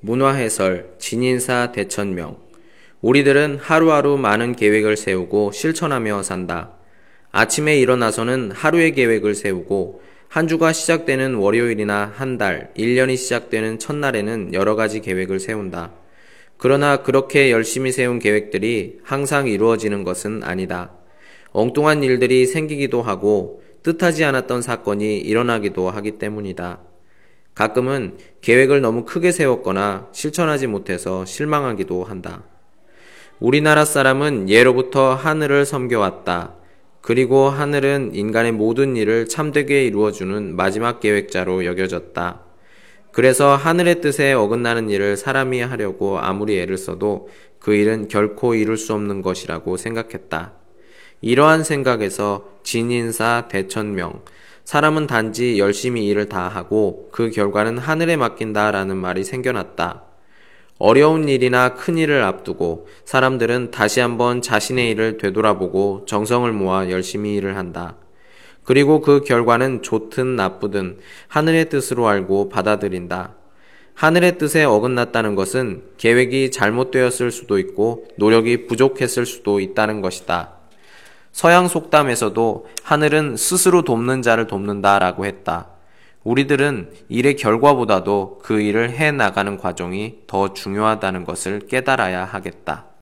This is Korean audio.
문화해설, 진인사 대천명. 우리들은 하루하루 많은 계획을 세우고 실천하며 산다. 아침에 일어나서는 하루의 계획을 세우고 한 주가 시작되는 월요일이나 한 달, 1년이 시작되는 첫날에는 여러 가지 계획을 세운다. 그러나 그렇게 열심히 세운 계획들이 항상 이루어지는 것은 아니다. 엉뚱한 일들이 생기기도 하고 뜻하지 않았던 사건이 일어나기도 하기 때문이다. 가끔은 계획을 너무 크게 세웠거나 실천하지 못해서 실망하기도 한다. 우리나라 사람은 예로부터 하늘을 섬겨왔다. 그리고 하늘은 인간의 모든 일을 참되게 이루어주는 마지막 계획자로 여겨졌다. 그래서 하늘의 뜻에 어긋나는 일을 사람이 하려고 아무리 애를 써도 그 일은 결코 이룰 수 없는 것이라고 생각했다. 이러한 생각에서 진인사 대천명, 사람은 단지 열심히 일을 다 하고 그 결과는 하늘에 맡긴다라는 말이 생겨났다. 어려운 일이나 큰 일을 앞두고 사람들은 다시 한번 자신의 일을 되돌아보고 정성을 모아 열심히 일을 한다. 그리고 그 결과는 좋든 나쁘든 하늘의 뜻으로 알고 받아들인다. 하늘의 뜻에 어긋났다는 것은 계획이 잘못되었을 수도 있고 노력이 부족했을 수도 있다는 것이다. 서양 속담에서도 하늘은 스스로 돕는 자를 돕는다 라고 했다. 우리들은 일의 결과보다도 그 일을 해 나가는 과정이 더 중요하다는 것을 깨달아야 하겠다.